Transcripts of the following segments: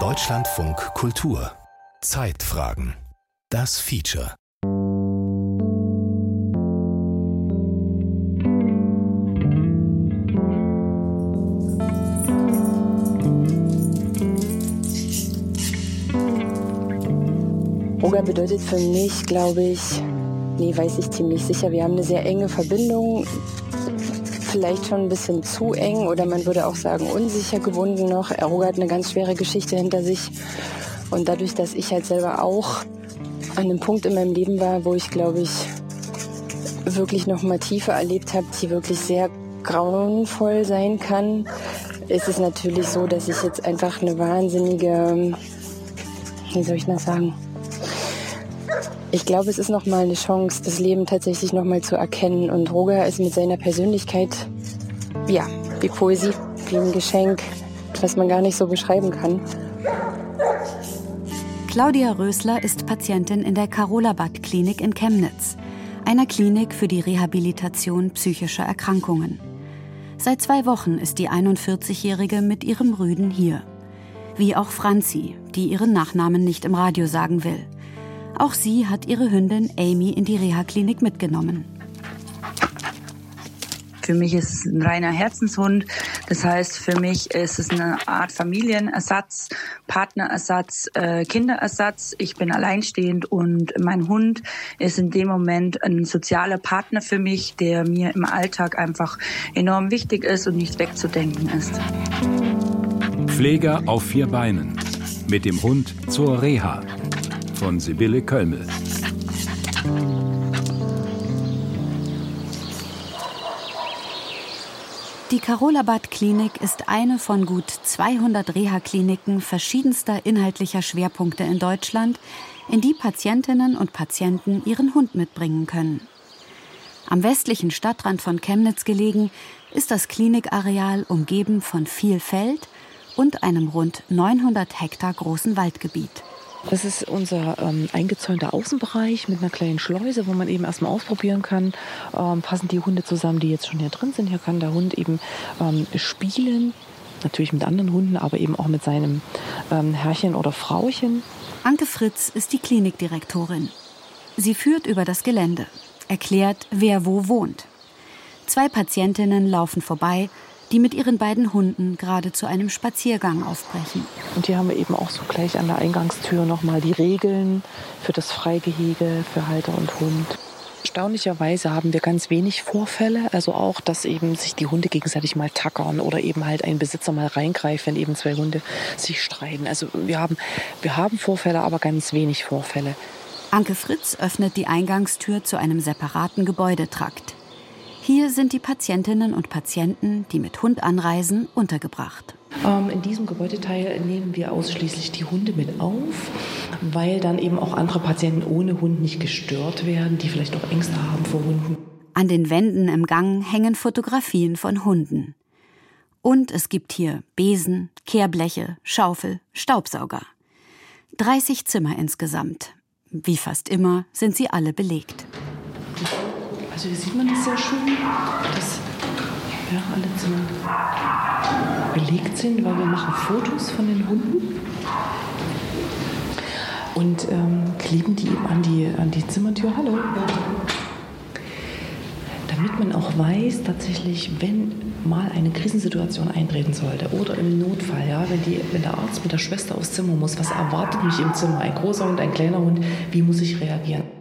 Deutschlandfunk Kultur. Zeitfragen. Das Feature. Roger bedeutet für mich, glaube ich, nee, weiß ich ziemlich sicher, wir haben eine sehr enge Verbindung vielleicht schon ein bisschen zu eng oder man würde auch sagen unsicher gebunden noch. Eroga hat eine ganz schwere Geschichte hinter sich. Und dadurch, dass ich halt selber auch an einem Punkt in meinem Leben war, wo ich, glaube ich, wirklich noch mal Tiefe erlebt habe, die wirklich sehr grauenvoll sein kann, ist es natürlich so, dass ich jetzt einfach eine wahnsinnige, wie soll ich das sagen? Ich glaube, es ist noch mal eine Chance, das Leben tatsächlich noch mal zu erkennen. Und Roger ist mit seiner Persönlichkeit, ja, wie Poesie, wie ein Geschenk, was man gar nicht so beschreiben kann. Claudia Rösler ist Patientin in der Karolabad Klinik in Chemnitz, einer Klinik für die Rehabilitation psychischer Erkrankungen. Seit zwei Wochen ist die 41-Jährige mit ihrem Rüden hier. Wie auch Franzi, die ihren Nachnamen nicht im Radio sagen will. Auch sie hat ihre Hündin Amy in die Reha-Klinik mitgenommen. Für mich ist es ein reiner Herzenshund. Das heißt, für mich ist es eine Art Familienersatz, Partnerersatz, äh, Kinderersatz. Ich bin alleinstehend und mein Hund ist in dem Moment ein sozialer Partner für mich, der mir im Alltag einfach enorm wichtig ist und nicht wegzudenken ist. Pfleger auf vier Beinen. Mit dem Hund zur Reha von Sibylle Kölmel. Die Karolabad Klinik ist eine von gut 200 Reha-Kliniken verschiedenster inhaltlicher Schwerpunkte in Deutschland, in die Patientinnen und Patienten ihren Hund mitbringen können. Am westlichen Stadtrand von Chemnitz gelegen, ist das Klinikareal umgeben von viel Feld und einem rund 900 Hektar großen Waldgebiet. Das ist unser ähm, eingezäunter Außenbereich mit einer kleinen Schleuse, wo man eben erstmal ausprobieren kann, ähm, passen die Hunde zusammen, die jetzt schon hier drin sind. Hier kann der Hund eben ähm, spielen, natürlich mit anderen Hunden, aber eben auch mit seinem ähm, Herrchen oder Frauchen. Anke Fritz ist die Klinikdirektorin. Sie führt über das Gelände, erklärt, wer wo wohnt. Zwei Patientinnen laufen vorbei, die mit ihren beiden Hunden gerade zu einem Spaziergang aufbrechen. Und hier haben wir eben auch so gleich an der Eingangstür nochmal die Regeln für das Freigehege, für Halter und Hund. Erstaunlicherweise haben wir ganz wenig Vorfälle, also auch, dass eben sich die Hunde gegenseitig mal tackern oder eben halt ein Besitzer mal reingreift, wenn eben zwei Hunde sich streiten. Also wir haben, wir haben Vorfälle, aber ganz wenig Vorfälle. Anke Fritz öffnet die Eingangstür zu einem separaten Gebäudetrakt. Hier sind die Patientinnen und Patienten, die mit Hund anreisen, untergebracht. Ähm, in diesem Gebäudeteil nehmen wir ausschließlich die Hunde mit auf, weil dann eben auch andere Patienten ohne Hund nicht gestört werden, die vielleicht auch Ängste haben vor Hunden. An den Wänden im Gang hängen Fotografien von Hunden. Und es gibt hier Besen, Kehrbleche, Schaufel, Staubsauger. 30 Zimmer insgesamt. Wie fast immer sind sie alle belegt. Also hier sieht man das sehr schön, dass ja, alle Zimmer belegt sind, weil wir machen Fotos von den Hunden und ähm, kleben die eben an die, an die Zimmertür. Hallo. Damit man auch weiß, tatsächlich, wenn mal eine Krisensituation eintreten sollte oder im Notfall, ja, wenn, die, wenn der Arzt mit der Schwester aufs Zimmer muss, was erwartet mich im Zimmer? Ein großer Hund, ein kleiner Hund, wie muss ich reagieren?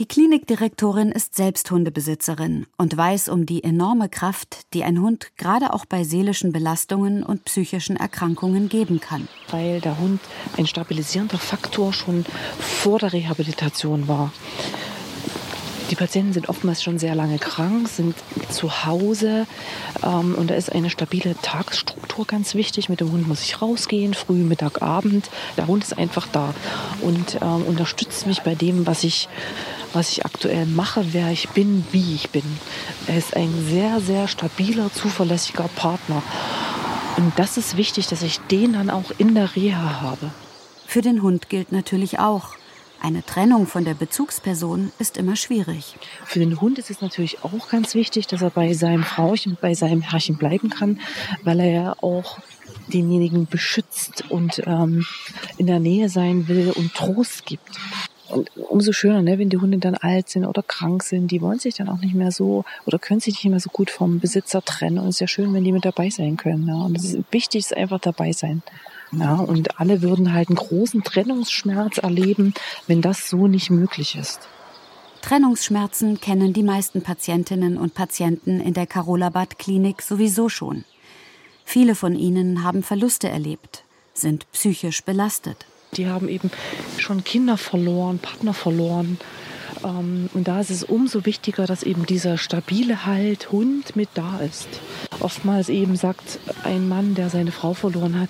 Die Klinikdirektorin ist selbst Hundebesitzerin und weiß um die enorme Kraft, die ein Hund gerade auch bei seelischen Belastungen und psychischen Erkrankungen geben kann. Weil der Hund ein stabilisierender Faktor schon vor der Rehabilitation war. Die Patienten sind oftmals schon sehr lange krank, sind zu Hause ähm, und da ist eine stabile Tagesstruktur ganz wichtig. Mit dem Hund muss ich rausgehen, früh, Mittag, Abend. Der Hund ist einfach da und ähm, unterstützt mich bei dem, was ich was ich aktuell mache, wer ich bin, wie ich bin. Er ist ein sehr, sehr stabiler, zuverlässiger Partner. Und das ist wichtig, dass ich den dann auch in der Reha habe. Für den Hund gilt natürlich auch, Eine Trennung von der Bezugsperson ist immer schwierig. Für den Hund ist es natürlich auch ganz wichtig, dass er bei seinem Frauchen, bei seinem Herrchen bleiben kann, weil er ja auch denjenigen beschützt und ähm, in der Nähe sein will und Trost gibt. Und umso schöner, ne, wenn die Hunde dann alt sind oder krank sind, die wollen sich dann auch nicht mehr so oder können sich nicht mehr so gut vom Besitzer trennen. Und es ist ja schön, wenn die mit dabei sein können. Ja. Und es ist wichtig, ist einfach dabei sein. Ja, und alle würden halt einen großen Trennungsschmerz erleben, wenn das so nicht möglich ist. Trennungsschmerzen kennen die meisten Patientinnen und Patienten in der Karolabad Klinik sowieso schon. Viele von ihnen haben Verluste erlebt, sind psychisch belastet. Die haben eben schon Kinder verloren, Partner verloren. Ähm, und da ist es umso wichtiger, dass eben dieser stabile Halt Hund mit da ist. Oftmals eben sagt ein Mann, der seine Frau verloren hat,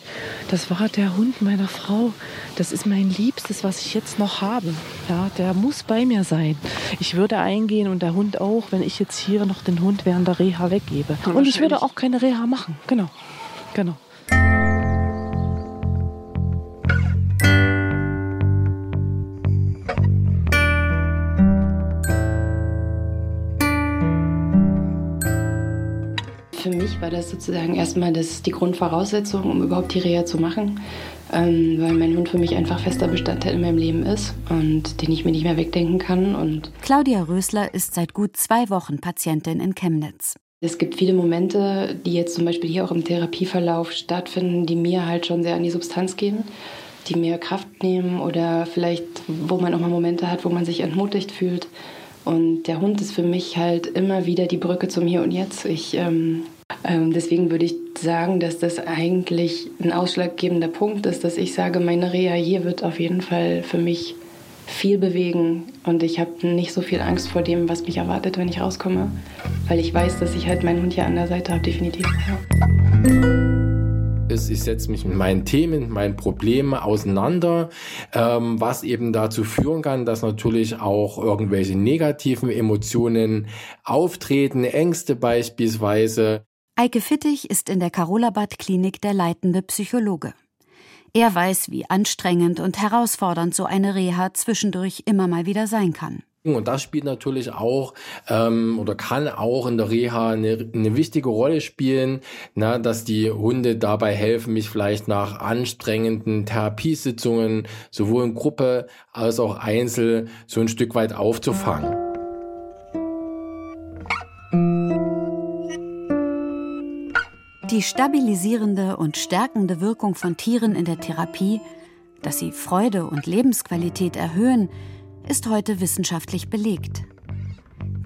das war der Hund meiner Frau. Das ist mein Liebstes, was ich jetzt noch habe. Ja, der muss bei mir sein. Ich würde eingehen und der Hund auch, wenn ich jetzt hier noch den Hund während der Reha weggebe. Und ich würde auch keine Reha machen. Genau. Genau. War das sozusagen erstmal das, die Grundvoraussetzung, um überhaupt die Reha zu machen, ähm, weil mein Hund für mich einfach fester Bestandteil in meinem Leben ist und den ich mir nicht mehr wegdenken kann. Und Claudia Rösler ist seit gut zwei Wochen Patientin in Chemnitz. Es gibt viele Momente, die jetzt zum Beispiel hier auch im Therapieverlauf stattfinden, die mir halt schon sehr an die Substanz gehen, die mir Kraft nehmen oder vielleicht, wo man auch mal Momente hat, wo man sich entmutigt fühlt. Und der Hund ist für mich halt immer wieder die Brücke zum Hier und Jetzt. Ich, ähm, deswegen würde ich sagen, dass das eigentlich ein ausschlaggebender Punkt ist, dass ich sage, meine Reha hier wird auf jeden Fall für mich viel bewegen und ich habe nicht so viel Angst vor dem, was mich erwartet, wenn ich rauskomme, weil ich weiß, dass ich halt meinen Hund hier an der Seite habe, definitiv. Ich setze mich mit meinen Themen, meinen Problemen auseinander, ähm, was eben dazu führen kann, dass natürlich auch irgendwelche negativen Emotionen auftreten, Ängste beispielsweise. Eike Fittig ist in der Karolabad Klinik der leitende Psychologe. Er weiß, wie anstrengend und herausfordernd so eine Reha zwischendurch immer mal wieder sein kann. Und das spielt natürlich auch ähm, oder kann auch in der Reha eine, eine wichtige Rolle spielen, na, dass die Hunde dabei helfen, mich vielleicht nach anstrengenden Therapiesitzungen sowohl in Gruppe als auch einzeln so ein Stück weit aufzufangen. Die stabilisierende und stärkende Wirkung von Tieren in der Therapie, dass sie Freude und Lebensqualität erhöhen, ist heute wissenschaftlich belegt.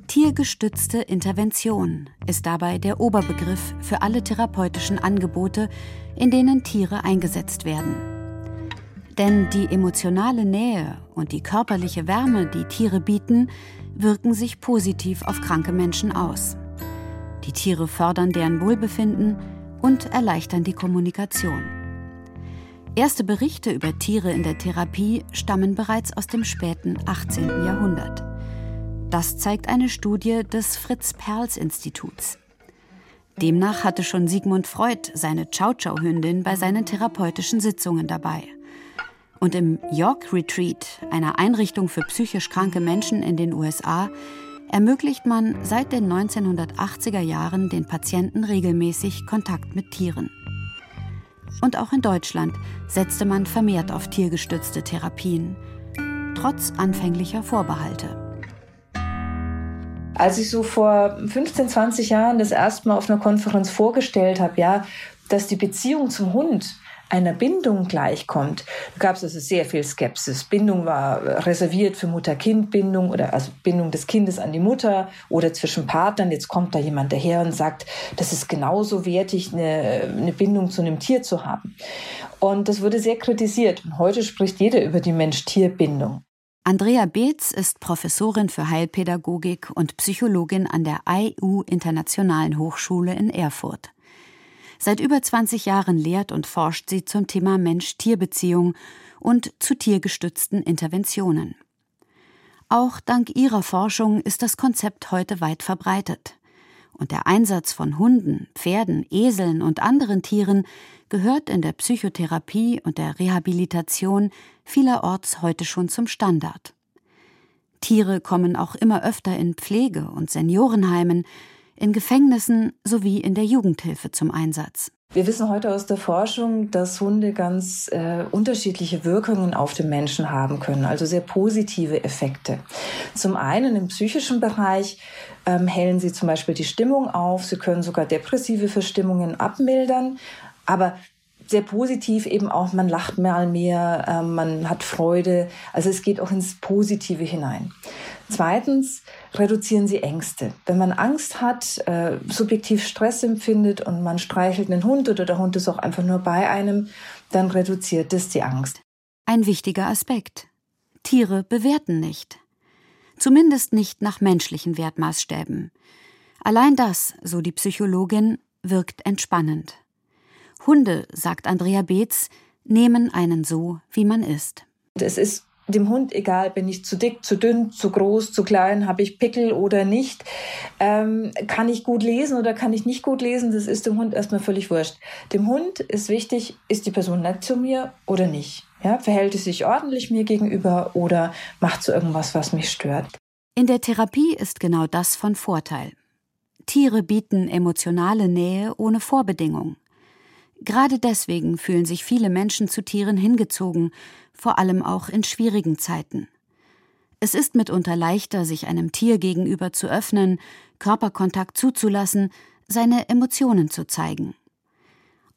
Tiergestützte Intervention ist dabei der Oberbegriff für alle therapeutischen Angebote, in denen Tiere eingesetzt werden. Denn die emotionale Nähe und die körperliche Wärme, die Tiere bieten, wirken sich positiv auf kranke Menschen aus. Die Tiere fördern deren Wohlbefinden und erleichtern die Kommunikation. Erste Berichte über Tiere in der Therapie stammen bereits aus dem späten 18. Jahrhundert. Das zeigt eine Studie des Fritz-Perls-Instituts. Demnach hatte schon Sigmund Freud seine Chow-Chow-Hündin bei seinen therapeutischen Sitzungen dabei. Und im York Retreat, einer Einrichtung für psychisch kranke Menschen in den USA, ermöglicht man seit den 1980er Jahren den Patienten regelmäßig Kontakt mit Tieren. Und auch in Deutschland setzte man vermehrt auf tiergestützte Therapien, trotz anfänglicher Vorbehalte. Als ich so vor 15, 20 Jahren das erste Mal auf einer Konferenz vorgestellt habe, ja, dass die Beziehung zum Hund einer Bindung gleichkommt, gab es also sehr viel Skepsis. Bindung war reserviert für Mutter-Kind-Bindung oder also Bindung des Kindes an die Mutter oder zwischen Partnern. Jetzt kommt da jemand daher und sagt, das ist genauso wertig, eine, eine Bindung zu einem Tier zu haben. Und das wurde sehr kritisiert. Und heute spricht jeder über die Mensch-Tier-Bindung. Andrea Beetz ist Professorin für Heilpädagogik und Psychologin an der IU Internationalen Hochschule in Erfurt. Seit über 20 Jahren lehrt und forscht sie zum Thema Mensch-Tier-Beziehung und zu tiergestützten Interventionen. Auch dank ihrer Forschung ist das Konzept heute weit verbreitet. und der Einsatz von Hunden, Pferden, Eseln und anderen Tieren gehört in der Psychotherapie und der Rehabilitation vielerorts heute schon zum Standard. Tiere kommen auch immer öfter in Pflege- und Seniorenheimen, in Gefängnissen sowie in der Jugendhilfe zum Einsatz. Wir wissen heute aus der Forschung, dass Hunde ganz äh, unterschiedliche Wirkungen auf den Menschen haben können, also sehr positive Effekte. Zum einen im psychischen Bereich ähm, hellen sie zum Beispiel die Stimmung auf, sie können sogar depressive Verstimmungen abmildern, aber sehr positiv eben auch, man lacht mal mehr, äh, man hat Freude, also es geht auch ins Positive hinein. Zweitens reduzieren sie Ängste. Wenn man Angst hat, äh, subjektiv Stress empfindet und man streichelt einen Hund oder der Hund ist auch einfach nur bei einem, dann reduziert es die Angst. Ein wichtiger Aspekt. Tiere bewerten nicht. Zumindest nicht nach menschlichen Wertmaßstäben. Allein das, so die Psychologin, wirkt entspannend. Hunde, sagt Andrea Beetz, nehmen einen so, wie man ist. Es ist dem Hund egal, bin ich zu dick, zu dünn, zu groß, zu klein, habe ich Pickel oder nicht, ähm, kann ich gut lesen oder kann ich nicht gut lesen, das ist dem Hund erstmal völlig wurscht. Dem Hund ist wichtig, ist die Person nett zu mir oder nicht. Ja, verhält es sich ordentlich mir gegenüber oder macht so irgendwas, was mich stört. In der Therapie ist genau das von Vorteil. Tiere bieten emotionale Nähe ohne Vorbedingung. Gerade deswegen fühlen sich viele Menschen zu Tieren hingezogen, vor allem auch in schwierigen Zeiten. Es ist mitunter leichter, sich einem Tier gegenüber zu öffnen, Körperkontakt zuzulassen, seine Emotionen zu zeigen.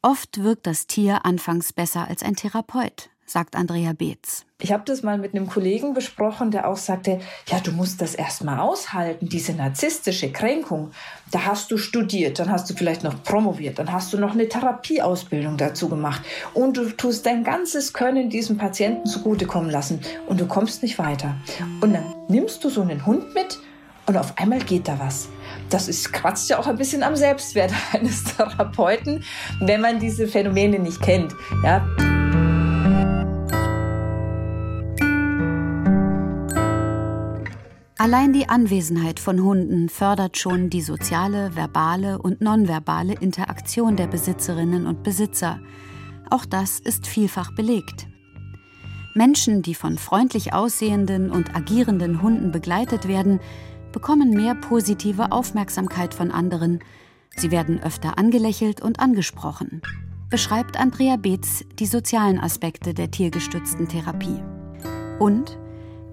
Oft wirkt das Tier anfangs besser als ein Therapeut sagt Andrea Beetz. Ich habe das mal mit einem Kollegen besprochen, der auch sagte, ja, du musst das erstmal aushalten, diese narzisstische Kränkung. Da hast du studiert, dann hast du vielleicht noch promoviert, dann hast du noch eine Therapieausbildung dazu gemacht und du tust dein ganzes Können diesem Patienten zugutekommen lassen und du kommst nicht weiter. Und dann nimmst du so einen Hund mit und auf einmal geht da was. Das ist, kratzt ja auch ein bisschen am Selbstwert eines Therapeuten, wenn man diese Phänomene nicht kennt. Ja. Allein die Anwesenheit von Hunden fördert schon die soziale, verbale und nonverbale Interaktion der Besitzerinnen und Besitzer. Auch das ist vielfach belegt. Menschen, die von freundlich aussehenden und agierenden Hunden begleitet werden, bekommen mehr positive Aufmerksamkeit von anderen. Sie werden öfter angelächelt und angesprochen. Beschreibt Andrea Beetz die sozialen Aspekte der tiergestützten Therapie. Und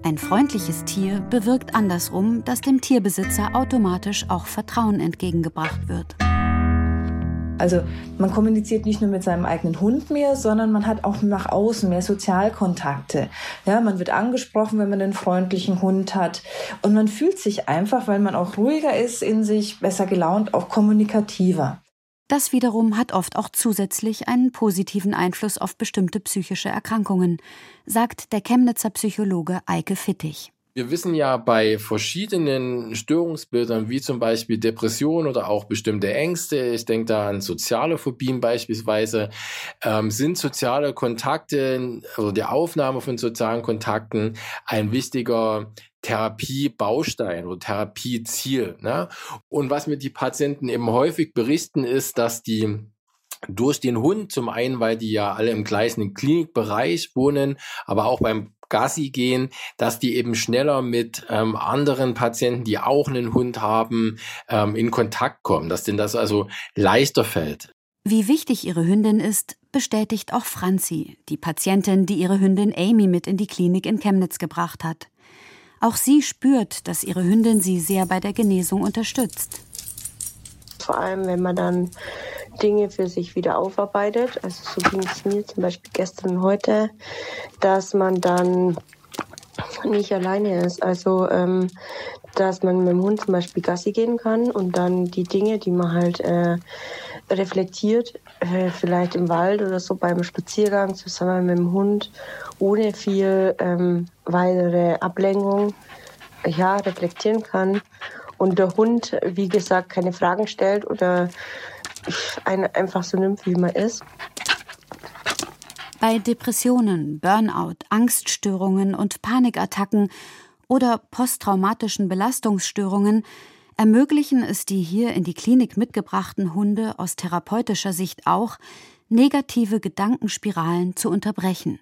ein freundliches Tier bewirkt andersrum, dass dem Tierbesitzer automatisch auch Vertrauen entgegengebracht wird. Also man kommuniziert nicht nur mit seinem eigenen Hund mehr, sondern man hat auch nach außen mehr Sozialkontakte. Ja, man wird angesprochen, wenn man einen freundlichen Hund hat. Und man fühlt sich einfach, weil man auch ruhiger ist in sich, besser gelaunt, auch kommunikativer. Das wiederum hat oft auch zusätzlich einen positiven Einfluss auf bestimmte psychische Erkrankungen, sagt der Chemnitzer Psychologe Eike Fittig. Wir wissen ja bei verschiedenen Störungsbildern, wie zum Beispiel Depression oder auch bestimmte Ängste, ich denke da an soziale Phobien beispielsweise, ähm, sind soziale Kontakte oder die Aufnahme von sozialen Kontakten ein wichtiger Therapiebaustein oder Therapieziel. Ne? Und was mir die Patienten eben häufig berichten, ist, dass die durch den Hund, zum einen, weil die ja alle im gleichen Klinikbereich wohnen, aber auch beim Gassi gehen, dass die eben schneller mit ähm, anderen Patienten, die auch einen Hund haben, ähm, in Kontakt kommen, dass denen das also leichter fällt. Wie wichtig ihre Hündin ist, bestätigt auch Franzi, die Patientin, die ihre Hündin Amy mit in die Klinik in Chemnitz gebracht hat. Auch sie spürt, dass ihre Hündin sie sehr bei der Genesung unterstützt. Vor allem, wenn man dann Dinge für sich wieder aufarbeitet. Also so ging es mir zum Beispiel gestern und heute, dass man dann nicht alleine ist. Also ähm, dass man mit dem Hund zum Beispiel Gassi gehen kann und dann die Dinge, die man halt äh, reflektiert, äh, vielleicht im Wald oder so beim Spaziergang zusammen mit dem Hund, ohne viel ähm, weitere Ablenkung, ja, reflektieren kann. Und der Hund, wie gesagt, keine Fragen stellt oder einen einfach so nimmt, wie man ist. Bei Depressionen, Burnout, Angststörungen und Panikattacken oder posttraumatischen Belastungsstörungen ermöglichen es die hier in die Klinik mitgebrachten Hunde aus therapeutischer Sicht auch, negative Gedankenspiralen zu unterbrechen,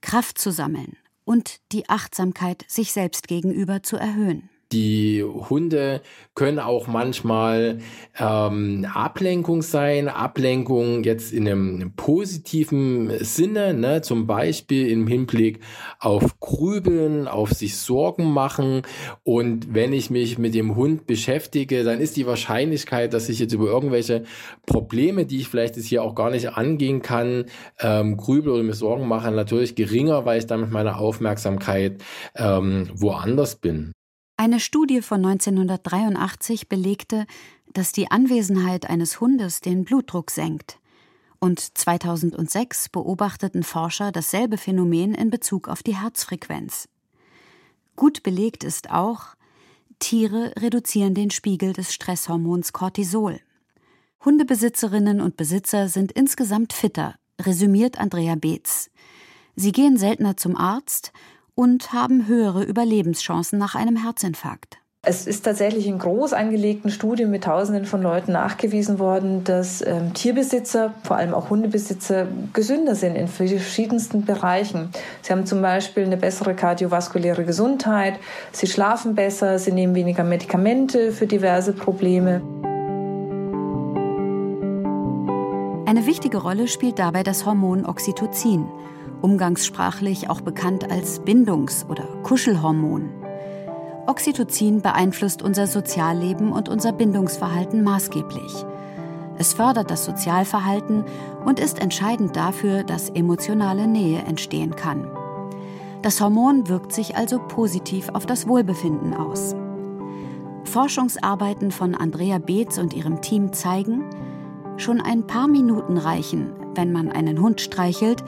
Kraft zu sammeln und die Achtsamkeit sich selbst gegenüber zu erhöhen. Die Hunde können auch manchmal ähm, Ablenkung sein, Ablenkung jetzt in einem positiven Sinne, ne? zum Beispiel im Hinblick auf Grübeln, auf sich Sorgen machen. Und wenn ich mich mit dem Hund beschäftige, dann ist die Wahrscheinlichkeit, dass ich jetzt über irgendwelche Probleme, die ich vielleicht jetzt hier auch gar nicht angehen kann, ähm, grübel oder mir Sorgen mache, natürlich geringer, weil ich dann mit meiner Aufmerksamkeit ähm, woanders bin. Eine Studie von 1983 belegte, dass die Anwesenheit eines Hundes den Blutdruck senkt. Und 2006 beobachteten Forscher dasselbe Phänomen in Bezug auf die Herzfrequenz. Gut belegt ist auch, Tiere reduzieren den Spiegel des Stresshormons Cortisol. Hundebesitzerinnen und Besitzer sind insgesamt fitter, resümiert Andrea Beetz. Sie gehen seltener zum Arzt und haben höhere Überlebenschancen nach einem Herzinfarkt. Es ist tatsächlich in groß angelegten Studien mit Tausenden von Leuten nachgewiesen worden, dass ähm, Tierbesitzer, vor allem auch Hundebesitzer, gesünder sind in verschiedensten Bereichen. Sie haben zum Beispiel eine bessere kardiovaskuläre Gesundheit, sie schlafen besser, sie nehmen weniger Medikamente für diverse Probleme. Eine wichtige Rolle spielt dabei das Hormon Oxytocin umgangssprachlich auch bekannt als Bindungs- oder Kuschelhormon. Oxytocin beeinflusst unser Sozialleben und unser Bindungsverhalten maßgeblich. Es fördert das Sozialverhalten und ist entscheidend dafür, dass emotionale Nähe entstehen kann. Das Hormon wirkt sich also positiv auf das Wohlbefinden aus. Forschungsarbeiten von Andrea Beetz und ihrem Team zeigen, schon ein paar Minuten reichen, wenn man einen Hund streichelt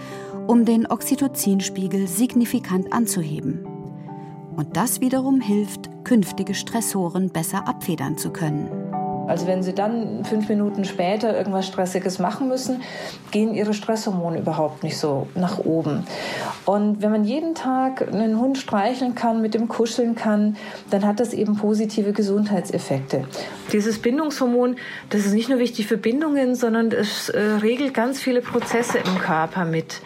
um den Oxytocinspiegel signifikant anzuheben. Und das wiederum hilft, künftige Stressoren besser abfedern zu können. Also wenn Sie dann fünf Minuten später irgendwas Stressiges machen müssen, gehen Ihre Stresshormone überhaupt nicht so nach oben. Und wenn man jeden Tag einen Hund streicheln kann, mit dem kuscheln kann, dann hat das eben positive Gesundheitseffekte. Dieses Bindungshormon, das ist nicht nur wichtig für Bindungen, sondern es äh, regelt ganz viele Prozesse im Körper mit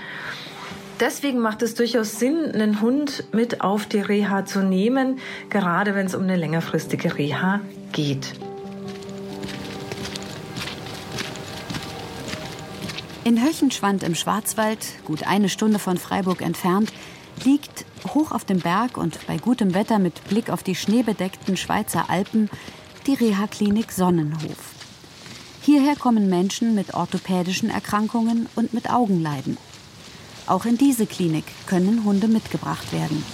deswegen macht es durchaus Sinn, einen Hund mit auf die Reha zu nehmen, gerade wenn es um eine längerfristige Reha geht. In Höchenschwand im Schwarzwald, gut eine Stunde von Freiburg entfernt, liegt hoch auf dem Berg und bei gutem Wetter mit Blick auf die schneebedeckten Schweizer Alpen die Reha-Klinik Sonnenhof. Hierher kommen Menschen mit orthopädischen Erkrankungen und mit Augenleiden. Auch in diese Klinik können Hunde mitgebracht werden.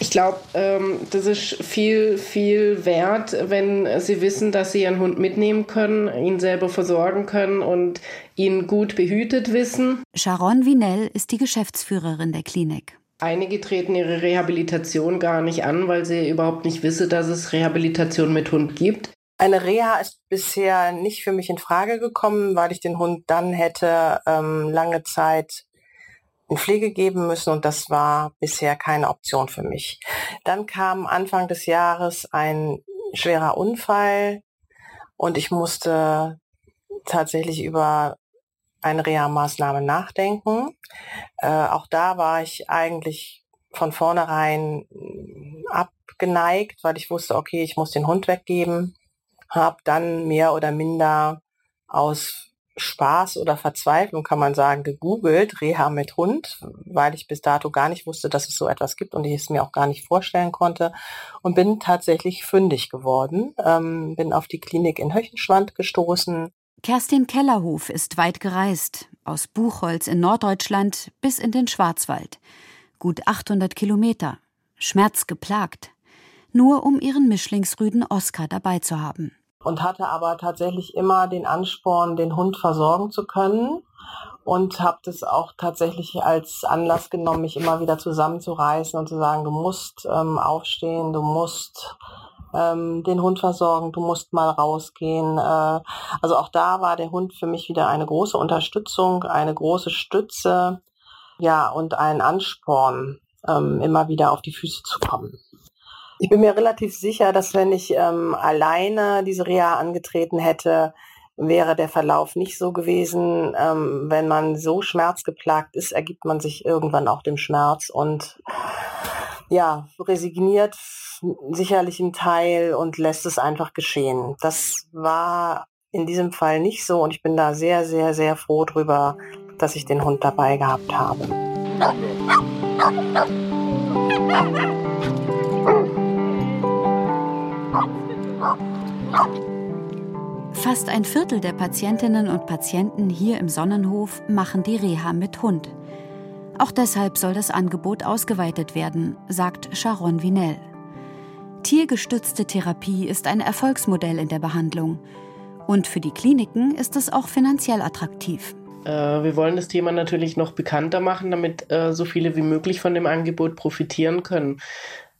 Ich glaube, ähm, das ist viel, viel wert, wenn Sie wissen, dass Sie Ihren Hund mitnehmen können, ihn selber versorgen können und ihn gut behütet wissen. Sharon Vinell ist die Geschäftsführerin der Klinik. Einige treten ihre Rehabilitation gar nicht an, weil sie überhaupt nicht wissen, dass es Rehabilitation mit Hund gibt. Eine Reha ist bisher nicht für mich in Frage gekommen, weil ich den Hund dann hätte ähm, lange Zeit in Pflege geben müssen und das war bisher keine Option für mich. Dann kam Anfang des Jahres ein schwerer Unfall und ich musste tatsächlich über eine Reha-Maßnahme nachdenken. Äh, auch da war ich eigentlich von vornherein abgeneigt, weil ich wusste, okay, ich muss den Hund weggeben. Habe dann mehr oder minder aus Spaß oder Verzweiflung, kann man sagen, gegoogelt, Reha mit Hund, weil ich bis dato gar nicht wusste, dass es so etwas gibt und ich es mir auch gar nicht vorstellen konnte und bin tatsächlich fündig geworden, ähm, bin auf die Klinik in Höchenschwand gestoßen. Kerstin Kellerhof ist weit gereist, aus Buchholz in Norddeutschland bis in den Schwarzwald. Gut 800 Kilometer, schmerzgeplagt, nur um ihren Mischlingsrüden Oscar dabei zu haben und hatte aber tatsächlich immer den Ansporn, den Hund versorgen zu können und habe das auch tatsächlich als Anlass genommen, mich immer wieder zusammenzureißen und zu sagen, du musst ähm, aufstehen, du musst ähm, den Hund versorgen, du musst mal rausgehen. Äh, also auch da war der Hund für mich wieder eine große Unterstützung, eine große Stütze, ja und ein Ansporn, ähm, immer wieder auf die Füße zu kommen. Ich bin mir relativ sicher, dass wenn ich ähm, alleine diese Reha angetreten hätte, wäre der Verlauf nicht so gewesen. Ähm, wenn man so schmerzgeplagt ist, ergibt man sich irgendwann auch dem Schmerz und ja, resigniert sicherlich einen Teil und lässt es einfach geschehen. Das war in diesem Fall nicht so und ich bin da sehr, sehr, sehr froh drüber, dass ich den Hund dabei gehabt habe. Fast ein Viertel der Patientinnen und Patienten hier im Sonnenhof machen die Reha mit Hund. Auch deshalb soll das Angebot ausgeweitet werden, sagt Sharon Vinell. Tiergestützte Therapie ist ein Erfolgsmodell in der Behandlung. Und für die Kliniken ist es auch finanziell attraktiv. Äh, wir wollen das Thema natürlich noch bekannter machen, damit äh, so viele wie möglich von dem Angebot profitieren können.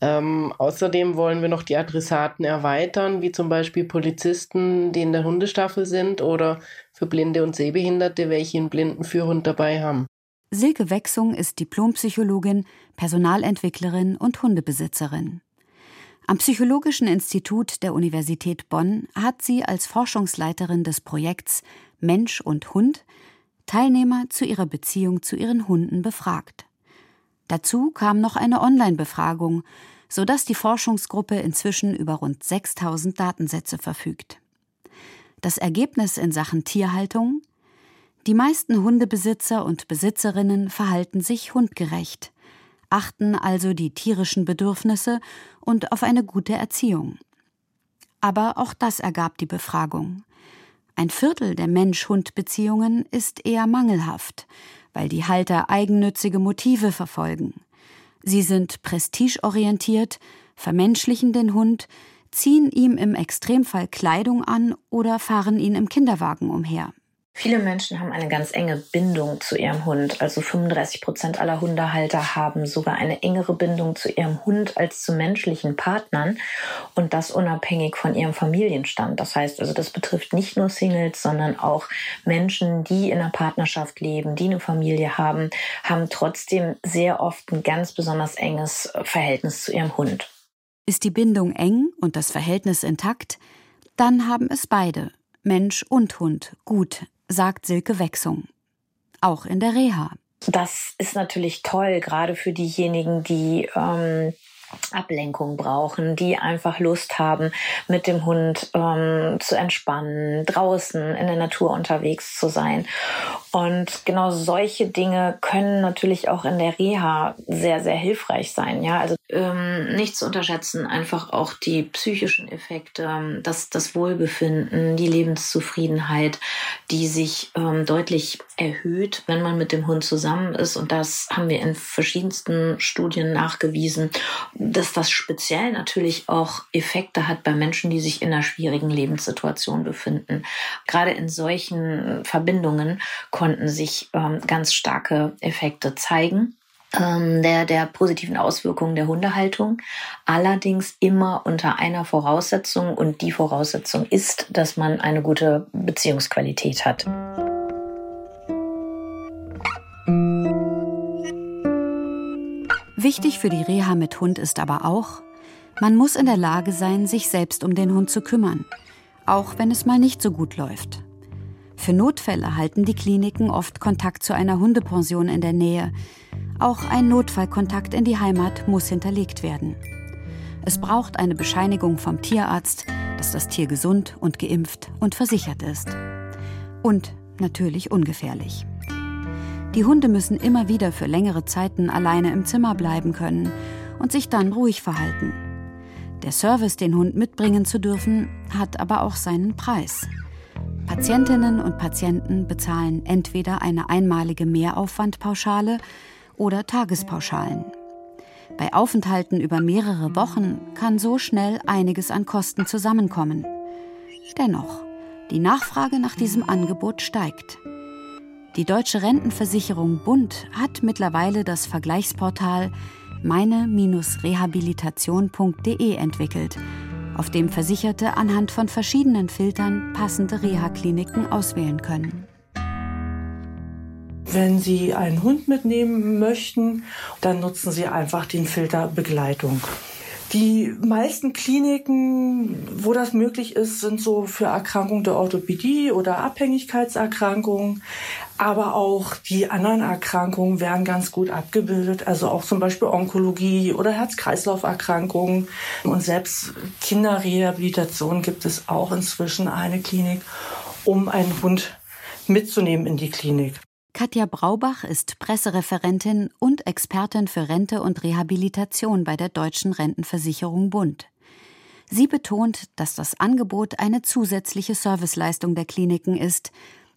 Ähm, außerdem wollen wir noch die Adressaten erweitern, wie zum Beispiel Polizisten, die in der Hundestaffel sind oder für Blinde und Sehbehinderte, welche einen Blindenführhund dabei haben. Silke Wechsung ist Diplompsychologin, Personalentwicklerin und Hundebesitzerin. Am Psychologischen Institut der Universität Bonn hat sie als Forschungsleiterin des Projekts Mensch und Hund Teilnehmer zu ihrer Beziehung zu ihren Hunden befragt. Dazu kam noch eine Online-Befragung, sodass die Forschungsgruppe inzwischen über rund 6000 Datensätze verfügt. Das Ergebnis in Sachen Tierhaltung? Die meisten Hundebesitzer und Besitzerinnen verhalten sich hundgerecht, achten also die tierischen Bedürfnisse und auf eine gute Erziehung. Aber auch das ergab die Befragung. Ein Viertel der Mensch-Hund-Beziehungen ist eher mangelhaft, weil die Halter eigennützige Motive verfolgen. Sie sind prestigeorientiert, vermenschlichen den Hund, ziehen ihm im Extremfall Kleidung an oder fahren ihn im Kinderwagen umher. Viele Menschen haben eine ganz enge Bindung zu ihrem Hund. Also 35 Prozent aller Hundehalter haben sogar eine engere Bindung zu ihrem Hund als zu menschlichen Partnern und das unabhängig von ihrem Familienstand. Das heißt also, das betrifft nicht nur Singles, sondern auch Menschen, die in einer Partnerschaft leben, die eine Familie haben, haben trotzdem sehr oft ein ganz besonders enges Verhältnis zu ihrem Hund. Ist die Bindung eng und das Verhältnis intakt, dann haben es beide, Mensch und Hund, gut sagt Silke Wechsung. Auch in der Reha. Das ist natürlich toll, gerade für diejenigen, die ähm, Ablenkung brauchen, die einfach Lust haben, mit dem Hund ähm, zu entspannen, draußen in der Natur unterwegs zu sein. Und genau solche Dinge können natürlich auch in der Reha sehr, sehr hilfreich sein. Ja, also ähm, nicht zu unterschätzen, einfach auch die psychischen Effekte, das, das Wohlbefinden, die Lebenszufriedenheit, die sich ähm, deutlich erhöht, wenn man mit dem Hund zusammen ist. Und das haben wir in verschiedensten Studien nachgewiesen, dass das speziell natürlich auch Effekte hat bei Menschen, die sich in einer schwierigen Lebenssituation befinden. Gerade in solchen Verbindungen konnten sich ähm, ganz starke Effekte zeigen ähm, der, der positiven Auswirkungen der Hundehaltung. Allerdings immer unter einer Voraussetzung und die Voraussetzung ist, dass man eine gute Beziehungsqualität hat. Wichtig für die Reha mit Hund ist aber auch, man muss in der Lage sein, sich selbst um den Hund zu kümmern, auch wenn es mal nicht so gut läuft. Für Notfälle halten die Kliniken oft Kontakt zu einer Hundepension in der Nähe. Auch ein Notfallkontakt in die Heimat muss hinterlegt werden. Es braucht eine Bescheinigung vom Tierarzt, dass das Tier gesund und geimpft und versichert ist. Und natürlich ungefährlich. Die Hunde müssen immer wieder für längere Zeiten alleine im Zimmer bleiben können und sich dann ruhig verhalten. Der Service, den Hund mitbringen zu dürfen, hat aber auch seinen Preis. Patientinnen und Patienten bezahlen entweder eine einmalige Mehraufwandpauschale oder Tagespauschalen. Bei Aufenthalten über mehrere Wochen kann so schnell einiges an Kosten zusammenkommen. Dennoch, die Nachfrage nach diesem Angebot steigt. Die deutsche Rentenversicherung Bund hat mittlerweile das Vergleichsportal meine-rehabilitation.de entwickelt, auf dem Versicherte anhand von verschiedenen Filtern passende Reha-Kliniken auswählen können. Wenn Sie einen Hund mitnehmen möchten, dann nutzen Sie einfach den Filter Begleitung. Die meisten Kliniken, wo das möglich ist, sind so für Erkrankungen der Orthopädie oder Abhängigkeitserkrankungen. Aber auch die anderen Erkrankungen werden ganz gut abgebildet. Also auch zum Beispiel Onkologie oder Herz-Kreislauf-Erkrankungen. Und selbst Kinderrehabilitation gibt es auch inzwischen eine Klinik, um einen Hund mitzunehmen in die Klinik. Katja Braubach ist Pressereferentin und Expertin für Rente und Rehabilitation bei der Deutschen Rentenversicherung Bund. Sie betont, dass das Angebot eine zusätzliche Serviceleistung der Kliniken ist,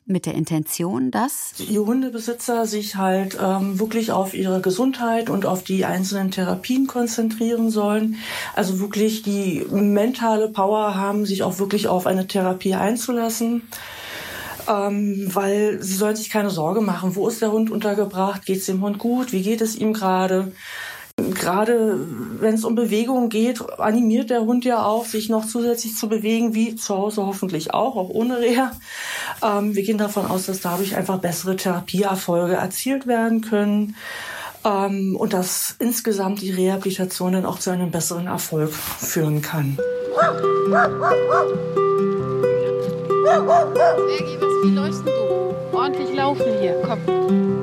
mit der Intention, dass die Hundebesitzer sich halt ähm, wirklich auf ihre Gesundheit und auf die einzelnen Therapien konzentrieren sollen. Also wirklich die mentale Power haben, sich auch wirklich auf eine Therapie einzulassen ähm, weil sie sollen sich keine Sorge machen. Wo ist der Hund untergebracht? Geht es dem Hund gut? Wie geht es ihm gerade? Gerade wenn es um Bewegung geht, animiert der Hund ja auch, sich noch zusätzlich zu bewegen, wie zu Hause hoffentlich auch, auch ohne Reha. Ähm, wir gehen davon aus, dass dadurch einfach bessere Therapieerfolge erzielt werden können ähm, und dass insgesamt die Rehabilitation dann auch zu einem besseren Erfolg führen kann. Bergi, was, wie läufst du? Ordentlich laufen hier, komm.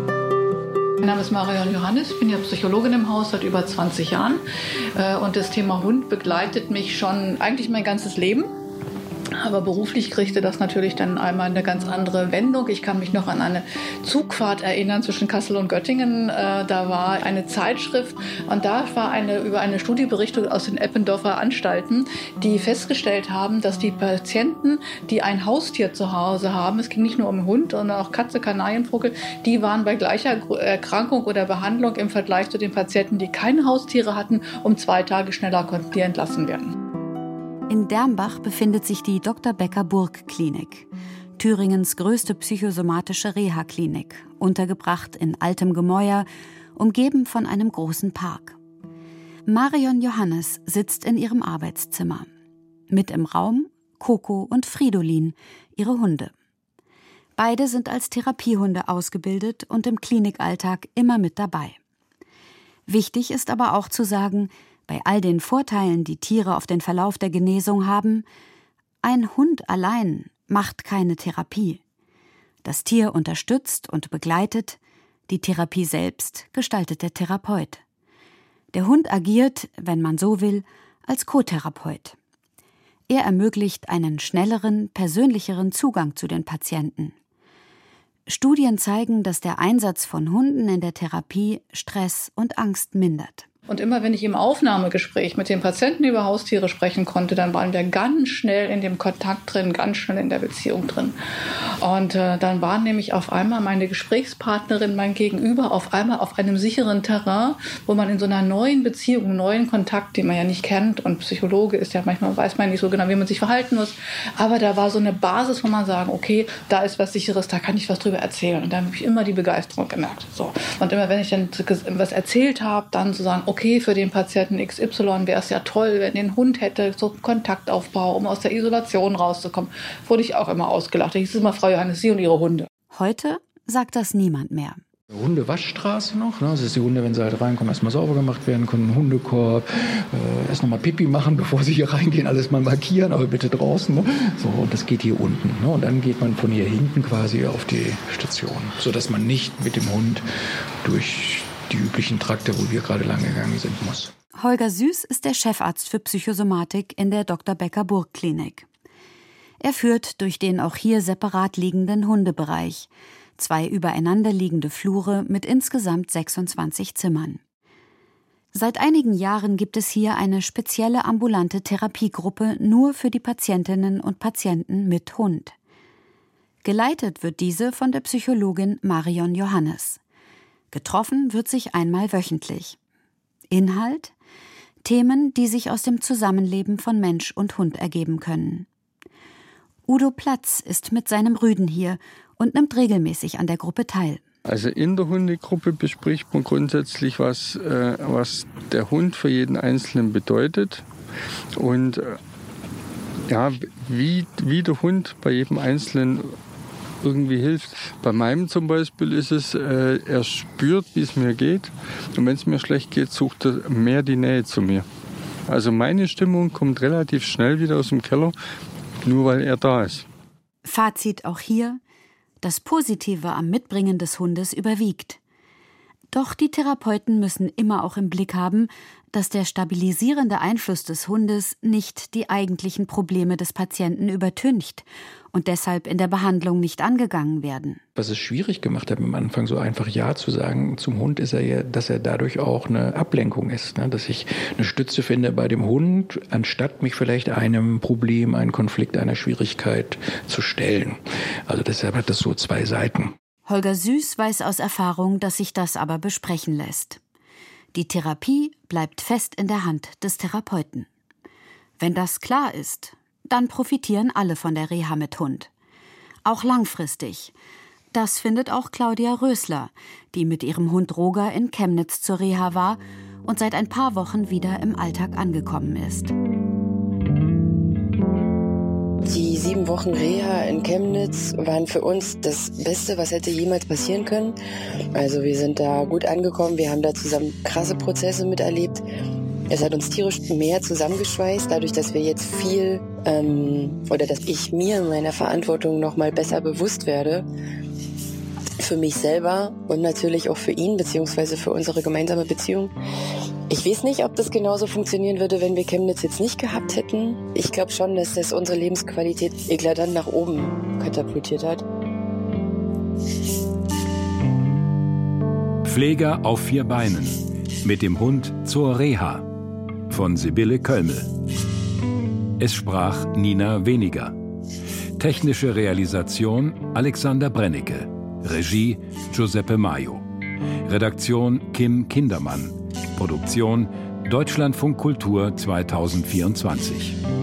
Mein Name ist Marion Johannes, ich bin ja Psychologin im Haus seit über 20 Jahren. Äh, und das Thema Hund begleitet mich schon eigentlich mein ganzes Leben. Aber beruflich kriegte das natürlich dann einmal eine ganz andere Wendung. Ich kann mich noch an eine Zugfahrt erinnern zwischen Kassel und Göttingen. Äh, da war eine Zeitschrift und da war eine, über eine Studieberichtung aus den Eppendorfer Anstalten, die festgestellt haben, dass die Patienten, die ein Haustier zu Hause haben, es ging nicht nur um Hund, sondern auch Katze, Kanarienvogel, die waren bei gleicher Erkrankung oder Behandlung im Vergleich zu den Patienten, die keine Haustiere hatten, um zwei Tage schneller konnten die entlassen werden. In Dermbach befindet sich die Dr. Becker Burg Klinik, Thüringens größte psychosomatische Reha-Klinik, untergebracht in altem Gemäuer, umgeben von einem großen Park. Marion Johannes sitzt in ihrem Arbeitszimmer. Mit im Raum Coco und Fridolin, ihre Hunde. Beide sind als Therapiehunde ausgebildet und im Klinikalltag immer mit dabei. Wichtig ist aber auch zu sagen, bei all den Vorteilen, die Tiere auf den Verlauf der Genesung haben, ein Hund allein macht keine Therapie. Das Tier unterstützt und begleitet, die Therapie selbst gestaltet der Therapeut. Der Hund agiert, wenn man so will, als Co-Therapeut. Er ermöglicht einen schnelleren, persönlicheren Zugang zu den Patienten. Studien zeigen, dass der Einsatz von Hunden in der Therapie Stress und Angst mindert. Und immer wenn ich im Aufnahmegespräch mit den Patienten über Haustiere sprechen konnte, dann waren wir ganz schnell in dem Kontakt drin, ganz schnell in der Beziehung drin. Und äh, dann waren nämlich auf einmal meine Gesprächspartnerin, mein Gegenüber, auf einmal auf einem sicheren Terrain, wo man in so einer neuen Beziehung, neuen Kontakt, den man ja nicht kennt, und Psychologe ist ja manchmal, weiß man nicht so genau, wie man sich verhalten muss, aber da war so eine Basis, wo man sagen, okay, da ist was Sicheres, da kann ich was drüber erzählen. Und da habe ich immer die Begeisterung gemerkt. So. Und immer wenn ich dann was erzählt habe, dann zu sagen, okay, für den Patienten XY wäre es ja toll, wenn den Hund hätte, so Kontaktaufbau, um aus der Isolation rauszukommen. Wurde ich auch immer ausgelacht. Da hieß es immer, Frau Johannes, Sie und Ihre Hunde. Heute sagt das niemand mehr. Hundewaschstraße noch. Ne? Das ist die Hunde, wenn sie halt reinkommen, erstmal sauber gemacht werden können, Hundekorb, äh, erst nochmal Pipi machen, bevor sie hier reingehen, alles mal markieren, aber bitte draußen. Ne? So, und das geht hier unten. Ne? Und dann geht man von hier hinten quasi auf die Station, sodass man nicht mit dem Hund durch die üblichen Trakte, wo wir gerade lang gegangen sind, muss. Holger Süß ist der Chefarzt für Psychosomatik in der Dr. Becker Burg Klinik. Er führt durch den auch hier separat liegenden Hundebereich, zwei übereinander liegende Flure mit insgesamt 26 Zimmern. Seit einigen Jahren gibt es hier eine spezielle ambulante Therapiegruppe nur für die Patientinnen und Patienten mit Hund. Geleitet wird diese von der Psychologin Marion Johannes. Getroffen wird sich einmal wöchentlich. Inhalt Themen, die sich aus dem Zusammenleben von Mensch und Hund ergeben können. Udo Platz ist mit seinem Rüden hier und nimmt regelmäßig an der Gruppe teil. Also in der Hundegruppe bespricht man grundsätzlich, was, äh, was der Hund für jeden Einzelnen bedeutet und äh, ja, wie, wie der Hund bei jedem Einzelnen irgendwie hilft. Bei meinem zum Beispiel ist es, äh, er spürt, wie es mir geht. Und wenn es mir schlecht geht, sucht er mehr die Nähe zu mir. Also meine Stimmung kommt relativ schnell wieder aus dem Keller, nur weil er da ist. Fazit auch hier, das Positive am Mitbringen des Hundes überwiegt. Doch die Therapeuten müssen immer auch im Blick haben, dass der stabilisierende Einfluss des Hundes nicht die eigentlichen Probleme des Patienten übertüncht und deshalb in der Behandlung nicht angegangen werden. Was es schwierig gemacht hat, am Anfang so einfach Ja zu sagen zum Hund, ist er ja, dass er dadurch auch eine Ablenkung ist. Ne? Dass ich eine Stütze finde bei dem Hund, anstatt mich vielleicht einem Problem, einem Konflikt, einer Schwierigkeit zu stellen. Also deshalb hat das so zwei Seiten. Holger Süß weiß aus Erfahrung, dass sich das aber besprechen lässt. Die Therapie bleibt fest in der Hand des Therapeuten. Wenn das klar ist, dann profitieren alle von der Reha mit Hund. Auch langfristig. Das findet auch Claudia Rösler, die mit ihrem Hund Roger in Chemnitz zur Reha war und seit ein paar Wochen wieder im Alltag angekommen ist. Die sieben Wochen Reha in Chemnitz waren für uns das Beste, was hätte jemals passieren können. Also wir sind da gut angekommen, wir haben da zusammen krasse Prozesse miterlebt. Es hat uns tierisch mehr zusammengeschweißt, dadurch, dass wir jetzt viel ähm, oder dass ich mir meiner Verantwortung noch mal besser bewusst werde für mich selber und natürlich auch für ihn beziehungsweise für unsere gemeinsame Beziehung. Ich weiß nicht, ob das genauso funktionieren würde, wenn wir Chemnitz jetzt nicht gehabt hätten. Ich glaube schon, dass das unsere Lebensqualität eklatant nach oben katapultiert hat. Pfleger auf vier Beinen. Mit dem Hund zur Reha von Sibylle Kölmel. Es sprach Nina Weniger. Technische Realisation Alexander Brennecke. Regie Giuseppe Maio. Redaktion Kim Kindermann. Produktion Deutschlandfunk Kultur 2024.